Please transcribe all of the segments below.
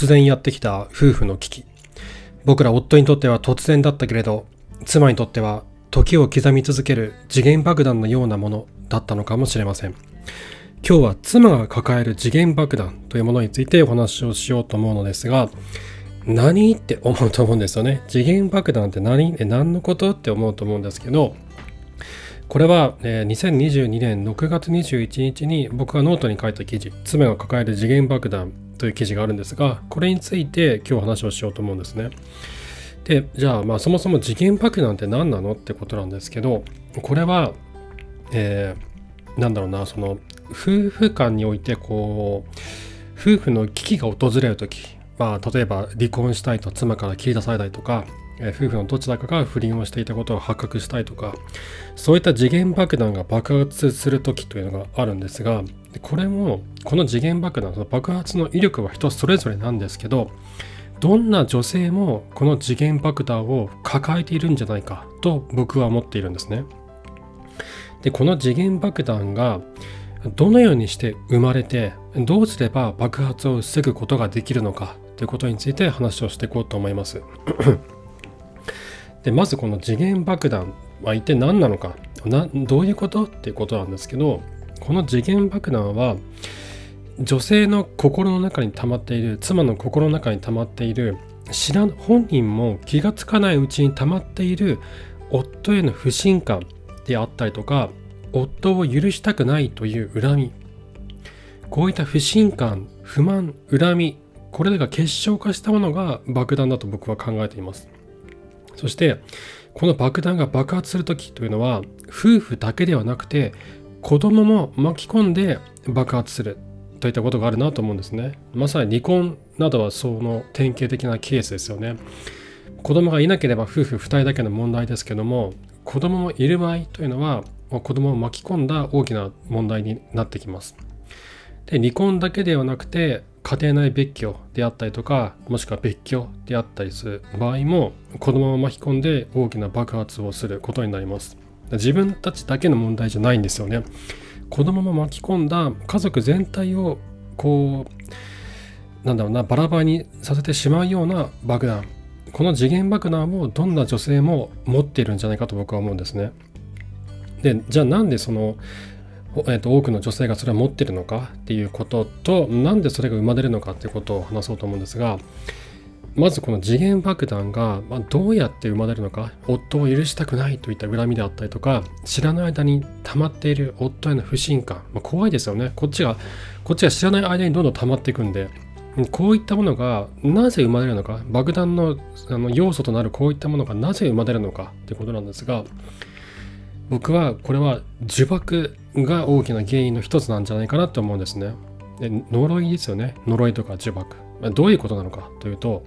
突然やってきた夫婦の危機。僕ら夫にとっては突然だったけれど妻にとっては時を刻み続ける次元爆弾のようなものだったのかもしれません。今日は妻が抱える次元爆弾というものについてお話をしようと思うのですが何って思うと思うんですよね。次元爆弾って何？何のことって思うと思うんですけどこれは、え、2022年6月21日に僕がノートに書いた記事妻が抱える次元爆弾という記事があるんですがこれについて今日話をしようと思うんですね。でじゃあまあそもそも時限爆弾って何なのってことなんですけどこれは、えー、なんだろうなその夫婦間においてこう夫婦の危機が訪れる時まあ例えば離婚したいと妻から切り出されたりとか夫婦のどちらかが不倫をしていたことを発覚したいとかそういった次元爆弾が爆発する時というのがあるんですがこれもこの次元爆弾の爆発の威力は人それぞれなんですけどどんな女性もこの次元爆弾を抱えているんじゃないかと僕は思っているんですね。でこの次元爆弾がどのようにして生まれてどうすれば爆発を防ぐことができるのかということについて話をしていこうと思います。でまずこの次元爆弾は一体何なのか？などういうこと？っていうことなんですけどこの次元爆弾は女性の心の中に溜まっている妻の心の中に溜まっている知ら本人も気がつかないうちに溜まっている夫への不信感であったりとか夫を許したくないという恨み。こういった不信感不満恨みこれらが結晶化したものが爆弾だと僕は考えています。そしてこの爆弾が爆発する時というのは夫婦だけではなくて子供も巻き込んで爆発するといったことがあるなと思うんですね。まさに離婚などはその典型的なケースですよね。子供がいなければ夫婦2人だけの問題ですけども子供もいる場合というのは子供を巻き込んだ大きな問題になってきます。で離婚だけではなくて家庭内別居であったりとかもしくは別居であったりする場合も子供を巻き込んで大きな爆発をすることになります。自分たちだけの問題じゃないんですよね。子供も巻き込んだ家族全体をこうなんだろうなバラバラにさせてしまうような爆弾この次元爆弾をどんな女性も持っているんじゃないかと僕は思うんですね。でじゃあなんでその、えーと、多くの女性がそれを持ってるのかっていうこととなんでそれが生まれるのかっていうことを話そうと思うんですがまずこの次元爆弾がまどうやって生まれるのか夫を許したくないといった恨みであったりとか知らない間に溜まっている夫への不信感、まあ、怖いですよね。こっちがこっちが知らない間にどんどん溜まっていくんでこういったものがなぜ生まれるのか爆弾のあの要素となるこういったものがなぜ生まれるのかってことなんですが僕はこれは呪縛が大きな原因の一つなんじゃないかなと思うんですね。で呪いですよね。呪いとか呪縛。どういうことなのかというと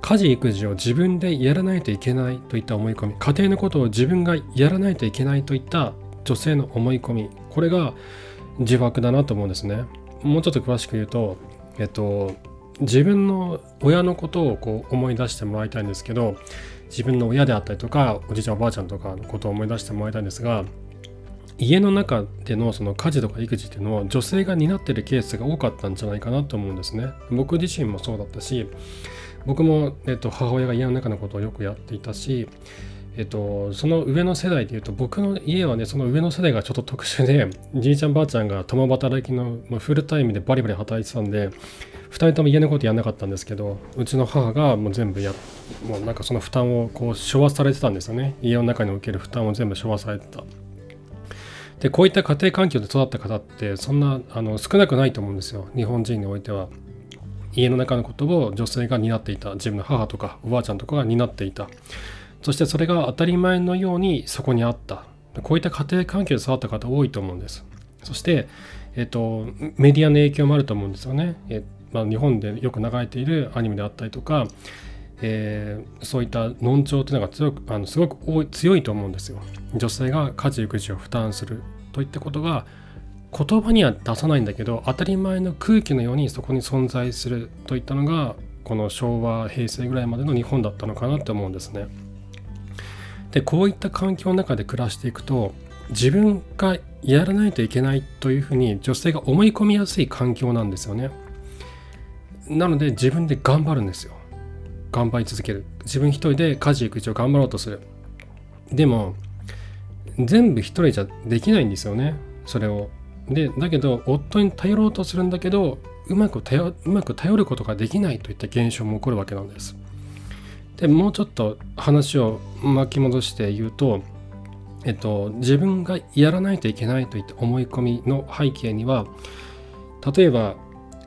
家事育児を自分でやらないといけないといった思い込み家庭のことを自分がやらないといけないといった女性の思い込みこれが自爆だなと思うんですね。もうちょっと詳しく言うとえっと自分の親のことをこう思い出してもらいたいんですけど自分の親であったりとかおじいちゃんおばあちゃんとかのことを思い出してもらいたいんですが家の中でのその家事とか育児っていうのを女性が担ってるケースが多かったんじゃないかなと思うんですね。僕自身もそうだったし僕も、えっと、母親が家の中のことをよくやっていたし、えっと、その上の世代でいうと僕の家はねその上の世代がちょっと特殊でじいちゃんばあちゃんが共働きの、まあ、フルタイムでバリバリ働いてたんで2人とも家のことやんなかったんですけどうちの母がもう全部やもうなんかその負担をこう処和されてたんですよね。家の中における負担を全部処和されてた。でこういった家庭環境で育った方ってそんなあの少なくないと思うんですよ。日本人においては。家の中のことを女性が担っていた。自分の母とかおばあちゃんとかが担っていた。そしてそれが当たり前のようにそこにあった。こういった家庭環境で育った方多いと思うんです。そして、えっと、メディアの影響もあると思うんですよね、えまあ、日本でよく流れているアニメであったりとか、えー、そういったのん調というのが強くあのすごく多い強いと思うんですよ女性が家事育児を負担するといったことが言葉には出さないんだけど当たり前の空気のようにそこに存在するといったのがこの昭和平成ぐらいまでの日本だったのかなって思うんですね。でこういった環境の中で暮らしていくと自分がやらないといけないというふうに女性が思い込みやすい環境なんですよね。なので自分で頑張るんですよ頑張り続ける。自分一人で家事育児を頑張ろうとする。でも全部一人じゃできないんですよね。それを。でだけど夫に頼ろうとするんだけどうまく頼うまく頼ることができないといった現象も起こるわけなんです。でもうちょっと話を巻き戻して言うとえっと、自分がやらないといけないといった思い込みの背景には例えば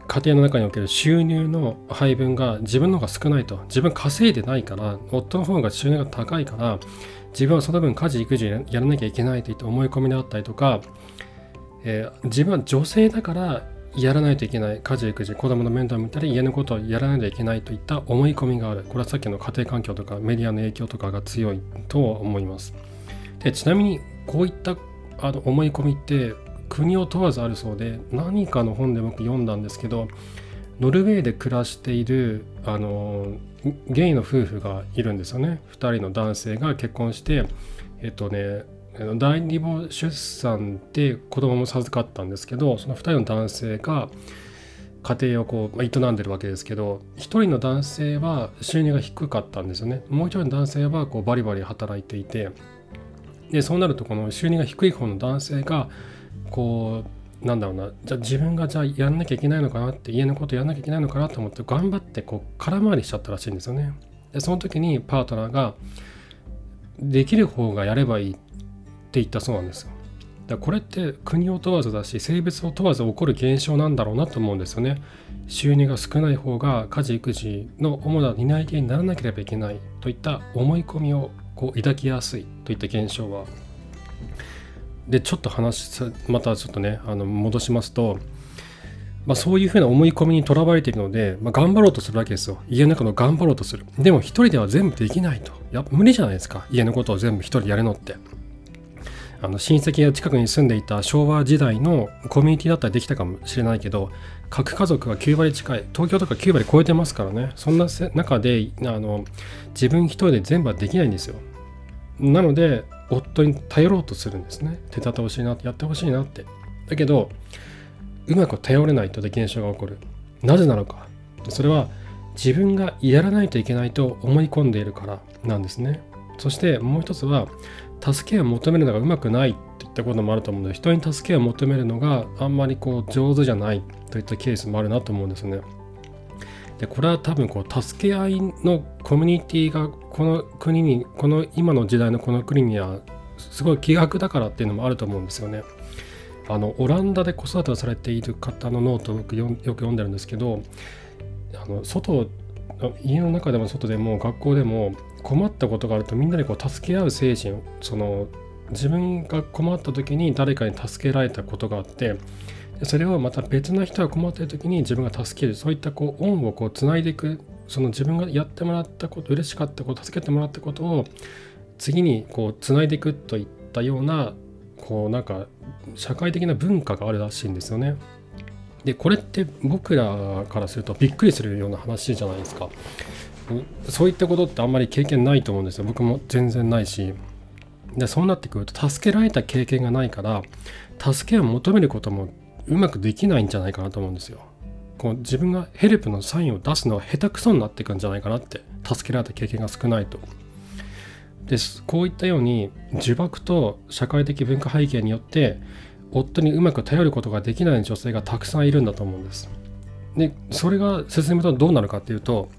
家庭の中における収入の配分が自分の方が少ないと。自分稼いでないから夫の方が収入が高いから自分はその分家事育児やらなきゃいけないといった思い込みであったりとか、えー、自分は女性だからやらないといけない。家事育児子供の面倒を見たり家のことをやらないといけないといった思い込みがある。これはさっきの家庭環境とかメディアの影響とかが強いと思います。でちなみにこういったあの思い込みって国を問わずあるそうで何かの本で僕読んだんですけどノルウェーで暮らしているあのゲイの夫婦がいるんですよね。2人の男性が結婚してえっとね第二母出産で子供も授かったんですけどその2人の男性が家庭をこう営んでるわけですけど1人の男性は収入が低かったんですよね。もう1人の男性はこうバリバリ働いていてでそうなるとこの収入が低い方の男性がこうなんだろうなじゃあ自分がじゃあやんなきゃいけないのかなって家のことやんなきゃいけないのかなと思って頑張ってこう空回りしちゃったらしいんですよね。でその時にパートナーができる方がやればいいって言ったそうなんですよ。だこれって国を問わずだし性別を問わず起こる現象なんだろうなと思うんですよね。収入が少ない方が家事育児の主な担い手にならなければいけないといった思い込みをこう抱きやすいといった現象はでちょっと話またちょっとねあの戻しますと、まあ、そういうふうな思い込みにとらわれているので、まあ、頑張ろうとするわけですよ。家の中の頑張ろうとする。でも一人では全部できないと。やっぱ無理じゃないですか。家のことを全部一人やるのって。あの親戚が近くに住んでいた昭和時代のコミュニティだったらできたかもしれないけど核家族は9割近い東京とか9割超えてますからね。そんな中であの自分一人で全部はできないんですよ。なので夫に頼ろうとするんですね。手伝ってほしいなってやってほしいなって。だけどうまく頼れないという現象が起こる。なぜなのか。それは自分がやらないといけないと思い込んでいるからなんですね。そしてもう一つは助けを求めるのがうまくないっていったこともあると思うので人に助けを求めるのがあんまりこう上手じゃないといったケースもあるなと思うんですね。でこれは多分こう助け合いのコミュニティがこの国にこの今の時代のこの国にはすごい気学だからっていうのもあると思うんですよね。あのオランダで子育てをされている方のノートを僕よく読んでるんですけどあの外家の中でも外でも学校でも困ったことがあるとみんなでこう助け合う精神その自分が困った時に誰かに助けられたことがあってそれをまた別な人が困っている時に自分が助けるそういったこう恩をこうつないでいくその自分がやってもらったこと嬉しかったこと助けてもらったことを次にこうつないでいくといったようなこうなんか社会的な文化があるらしいんですよね。でこれって僕らからするとびっくりするような話じゃないですか。そういったことってあんまり経験ないと思うんですよ。僕も全然ないし。でそうなってくると助けられた経験がないから助けを求めることもうまくできないんじゃないかなと思うんですよ。こう自分がヘルプのサインを出すのは下手くそになっていくんじゃないかなって助けられた経験が少ないと。ですこういったように呪縛と社会的文化背景によって夫にうまく頼ることができない女性がたくさんいるんだと思うんです。でそれが進むとどうなるかっていうと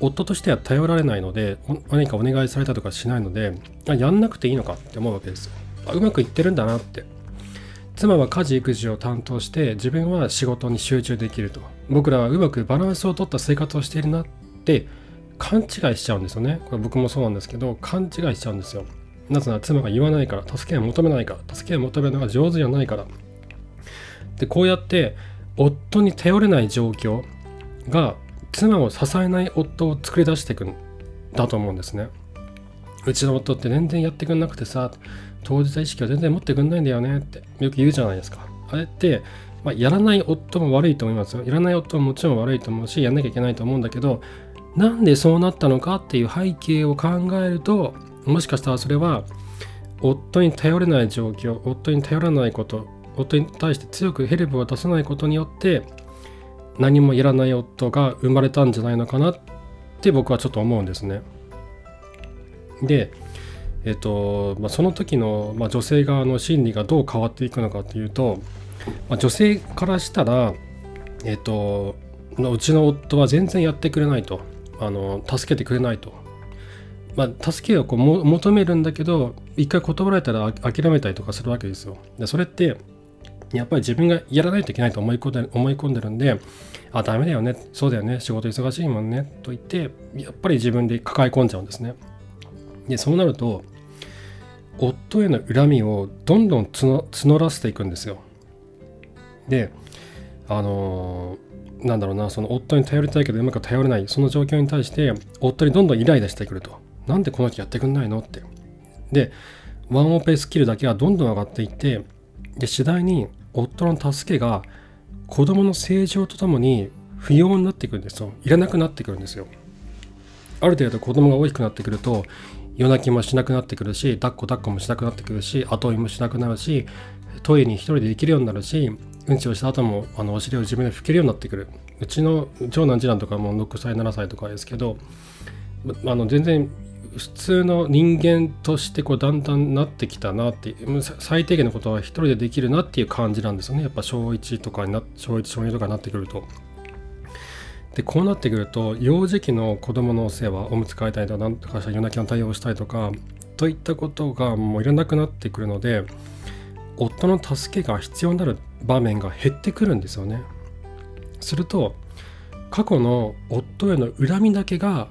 夫としては頼られないので何かお願いされたとかしないのでやんなくていいのかって思うわけですよ。うまくいってるんだなって妻は家事育児を担当して自分は仕事に集中できると。僕らはうまくバランスを取った生活をしているなって勘違いしちゃうんですよね。これ僕もそうなんですけど勘違いしちゃうんですよ。なぜなら妻が言わないから助けを求めないから助けを求めるのが上手じゃないから。でこうやって夫に頼れない状況が妻を支えない夫を作り出していくんだと思うんですね。うちの夫って全然やってくんなくてさ当事者意識を全然持ってくんないんだよねってよく言うじゃないですか。あれって、まあ、やらない夫も悪いと思いますよ。やらない夫ももちろん悪いと思うし、やんなきゃいけないと思うんだけど、なんでそうなったのかっていう背景を考えると、もしかしたらそれは、夫に頼れない状況、夫に頼らないこと、夫に対して強くヘルプを出さないことによって、何もやらない夫が生まれたんじゃないのかなって僕はちょっと思うんですね。で、えっとまあ、その時の、まあ、女性側の心理がどう変わっていくのかというと、まあ、女性からしたら、えっと、うちの夫は全然やってくれないと。あの助けてくれないと、まあ、助けをこう求めるんだけど一回断られたら諦めたりとかするわけですよ。でそれってやっぱり自分がやらないといけないと思い込んで思い込んでるんで、あ、ダメだよね、そうだよね、仕事忙しいもんね、と言って、やっぱり自分で抱え込んじゃうんですね。で、そうなると、夫への恨みをどんどん募らせていくんですよ。で、あのー、なんだろうな、その夫に頼りたいけどうまく頼れない、その状況に対して、夫にどんどんイライラしてくると。なんでこの人やってくんないの？って。で、ワンオペスキルだけはどんどん上がっていって、で、次第に夫の助けが子供の成長とともに不要になってくるんですよ。いらなくなってくるんですよ。ある程度子供が大きくなってくると夜泣きもしなくなってくるし抱っこ抱っこもしなくなってくるし後追いもしなくなるしトイレに一人で行けるようになるしうんちをした後もあのお尻を自分で拭けるようになってくるうちの長男次男とかも6歳7歳とかですけどあの全然普通の人間としてこうだんだんなってきたなって最低限のことは一人でできるなっていう感じなんですよねやっぱ小1とかにな小1小2とかになってくると。でこうなってくると幼児期の子供のお世話おむつ替えたりとか何とかした夜泣きの対応をしたりとかといったことがもういらなくなってくるので夫の助けが必要になる場面が減ってくるんですよね。すると過去の夫への恨みだけが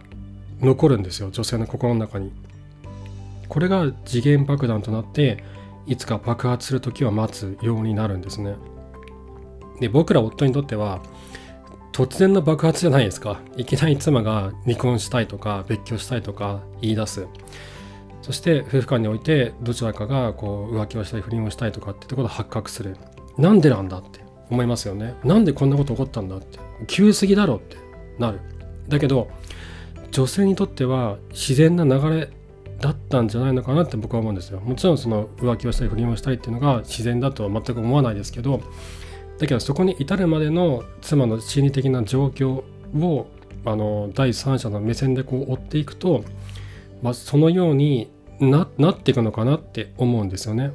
残るんですよ女性の心の中にこれが次元爆弾となっていつか爆発する時を待つようになるんですねで僕ら夫にとっては突然の爆発じゃないですか。いきなり妻が離婚したいとか別居したいとか言い出す。そして夫婦間においてどちらかがこう浮気をしたり不倫をしたいとかってところが発覚する。なんでなんだって思いますよね。なんでこんなこと起こったんだって。急すぎだろってなる。だけど女性にとっては自然な流れだったんじゃないのかなって僕は思うんですよ。もちろんその浮気をしたり不倫をしたりっていうのが自然だとは全く思わないですけどだけどそこに至るまでの妻の心理的な状況をあの第三者の目線でこう追っていくと、まあ、そのようにななっていくのかなって思うんですよね。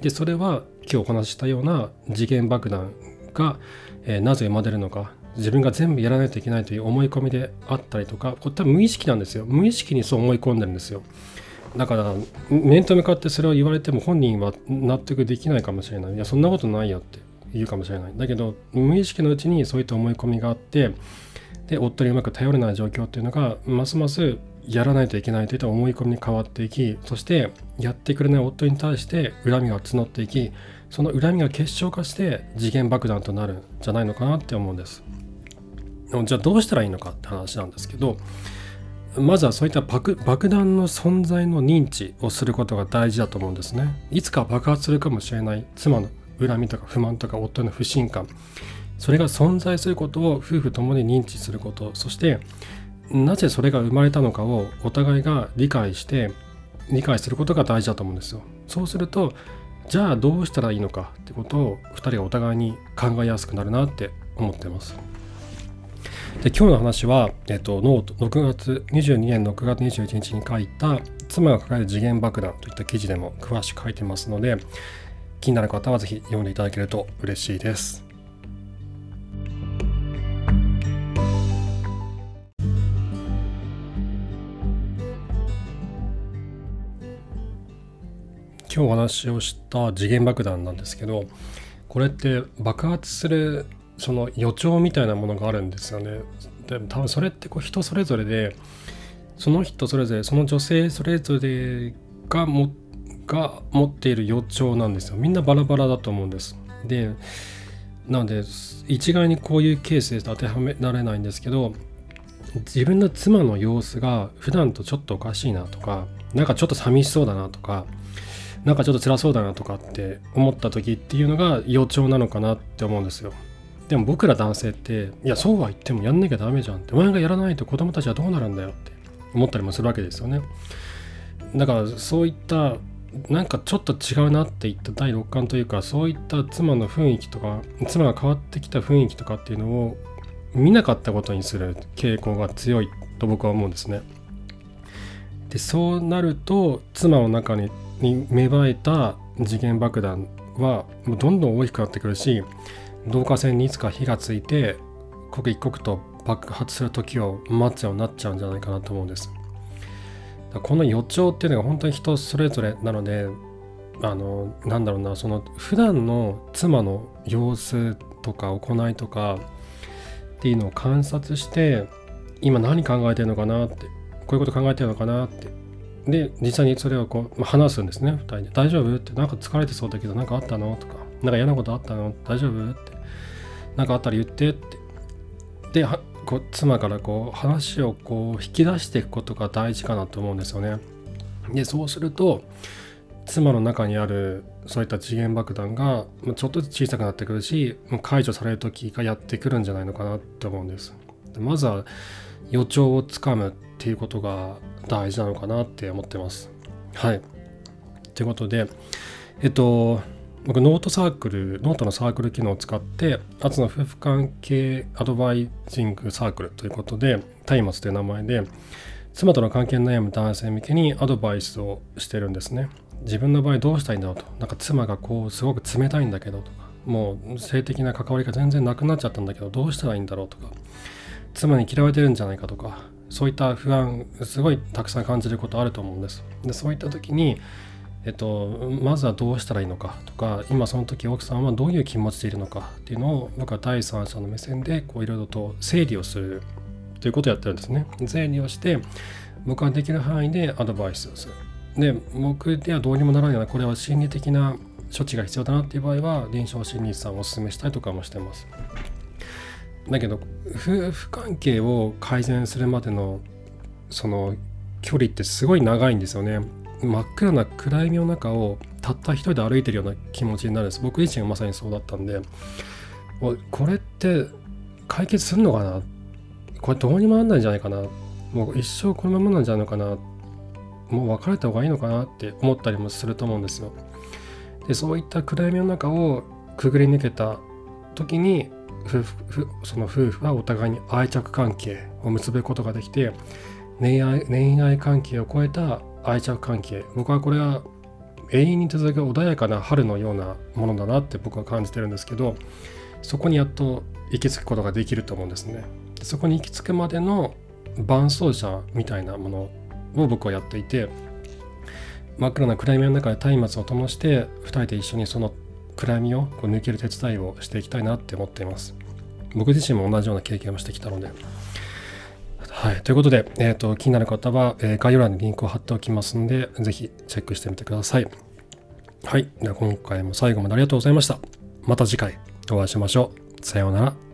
でそれは今日お話ししたような次元爆弾が、えー、なぜ生まれるのか自分が全部やらないといけないという思い込みであったりとかこれ多分無意識なんですよ。無意識にそう思い込んでるんですよ。だから面と向かってそれを言われても本人は納得できないかもしれない。いやそんなことないよって。言うかもしれないだけど無意識のうちにそういった思い込みがあってで夫にうまく頼れない状況っていうのがますますやらないといけないといった思い込みに変わっていきそしてやってくれない夫に対して恨みが募っていきその恨みが結晶化して次元爆弾となるんじゃないのかなって思うんです。じゃあどうしたらいいのかって話なんですけどまずはそういった爆弾の存在の認知をすることが大事だと思うんですね。いつか爆発するかもしれない妻の恨みとか不満とか夫の不信感それが存在することを夫婦ともに認知することそしてなぜそれが生まれたのかをお互いが理解して理解することが大事だと思うんですよ。そうするとじゃあどうしたらいいのかってことを2人がお互いに考えやすくなるなって思ってます。で今日の話は、えっと、ノート6月22年6月21日に書いた妻が抱える次元爆弾といった記事でも詳しく書いてますので気になる方はぜひ読んでいただけると嬉しいです。今日お話をした次元爆弾なんですけどこれって爆発するその予兆みたいなものがあるんですよね。でも多分それってこう人それぞれでその人それぞれその女性それぞれがもが持っている予兆なんですよ。みんなバラバラだと思うんです。でなので一概にこういうケースで当てはめられないんですけど自分の妻の様子が普段とちょっとおかしいなとかなんかちょっと寂しそうだなとかなんかちょっと辛そうだなとかって思った時っていうのが予兆なのかなって思うんですよ。でも僕ら男性っていやそうは言ってもやんなきゃダメじゃんってお前がやらないと子供たちはどうなるんだよって思ったりもするわけですよねだからそういったなんかちょっと違うなっていった第6巻というかそういった妻の雰囲気とか妻が変わってきた雰囲気とかっていうのを見なかったことにする傾向が強いと僕は思うんですね。でそうなると妻の中に芽生えた次元爆弾はどんどん大きくなってくるし導火線にいつか火がついて刻一刻と爆発する時を待つようになっちゃうんじゃないかなと思うんです。この予兆っていうのが本当に人それぞれなのであのなんだろうなその普段の妻の様子とか行いとかっていうのを観察して今何考えてるのかなってこういうこと考えてるのかなってで実際にそれをこう、まあ、話すんですね2人で「大丈夫?」って「なんか疲れてそうだけど何かあったの?」とか「なんか嫌なことあったの？大丈夫?」って「なんかあったら言って」ってで妻からこう話をこう引き出していくことが大事かなと思うんですよね。でそうすると妻の中にあるそういった次元爆弾がちょっとずつ小さくなってくるし解除される時がやってくるんじゃないのかなって思うんです。でまずは予兆をつかむっていうことが大事なのかなって思ってます。はい。ということで、えっと、僕ノートサークル、ノートのサークル機能を使って、アツの夫婦関係アドバイジングサークルということで、松明という名前で、妻との関係に悩む男性向けにアドバイスをしてるんですね。自分の場合どうしたいんだろうと。なんか妻がこうすごく冷たいんだけどとか、もう性的な関わりが全然なくなっちゃったんだけど、どうしたらいいんだろうとか、妻に嫌われてるんじゃないかとか、そういった不安、すごいたくさん感じることあると思うんです。でそういった時に、えっと、まずはどうしたらいいのかとか今その時奥さんはどういう気持ちでいるのかっていうのを僕は第三者の目線でいろいろと整理をするということをやってるんですね。整理をして僕ができる範囲でアドバイスをする。で僕ではどうにもならないようなこれは心理的な処置が必要だなっていう場合は臨床心理士さんをお勧めしたりとかもしてます。だけど夫婦関係を改善するまでのその距離ってすごい長いんですよね。真っ暗な暗闇の中をたった一人で歩いてるような気持ちになるんです。僕自身がまさにそうだったんで。これって解決するのかな？これどうにもなんないんじゃないかな？もう一生このままなんじゃないのかな？もう別れた方がいいのかなって思ったりもすると思うんですよ。でそういった暗闇の中をくぐり抜けた時に夫婦その夫婦はお互いに愛着関係を結ぶことができて恋愛恋愛関係を超えた愛着関係。僕はこれは永遠に続く穏やかな春のようなものだなって僕は感じてるんですけどそこにやっと行き着くことができると思うんですね。そこに行き着くまでの伴走者みたいなものを僕はやっていて真っ暗な暗闇の中で松明を灯して2人で一緒にその暗闇をこう抜ける手伝いをしていきたいなって思っています。僕自身も同じような経験をしてきたので。はい。ということで、えっ、ー、と、気になる方は、えー、概要欄にリンクを貼っておきますので、ぜひチェックしてみてください。はい。では今回も最後までありがとうございました。また次回お会いしましょう。さようなら。